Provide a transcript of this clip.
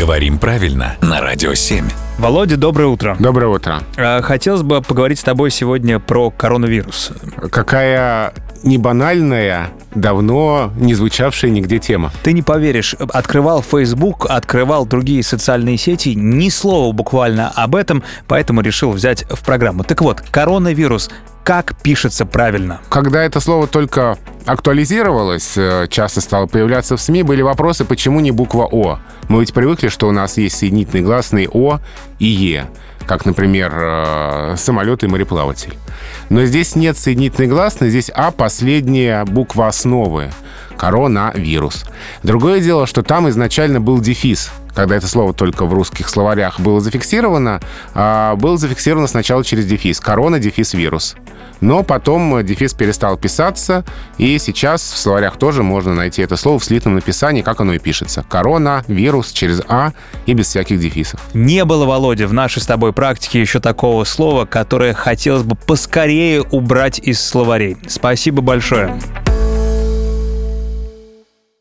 Говорим правильно на Радио 7. Володя, доброе утро. Доброе утро. А, Хотелось бы поговорить с тобой сегодня про коронавирус. Какая не банальная, давно не звучавшая нигде тема. Ты не поверишь, открывал Facebook, открывал другие социальные сети, ни слова буквально об этом, поэтому решил взять в программу. Так вот, коронавирус, как пишется правильно? Когда это слово только актуализировалось, э, часто стало появляться в СМИ, были вопросы, почему не буква О. Мы ведь привыкли, что у нас есть соединительные гласные О и Е, как, например, э, самолет и мореплаватель. Но здесь нет соединительной гласной, здесь А последняя буква основы коронавирус. Другое дело, что там изначально был дефис. Когда это слово только в русских словарях было зафиксировано, а, было зафиксировано сначала через дефис. Корона, дефис, вирус. Но потом дефис перестал писаться, и сейчас в словарях тоже можно найти это слово в слитном написании, как оно и пишется. Корона, вирус через А и без всяких дефисов. Не было, Володя, в нашей с тобой практике еще такого слова, которое хотелось бы поскорее убрать из словарей. Спасибо большое.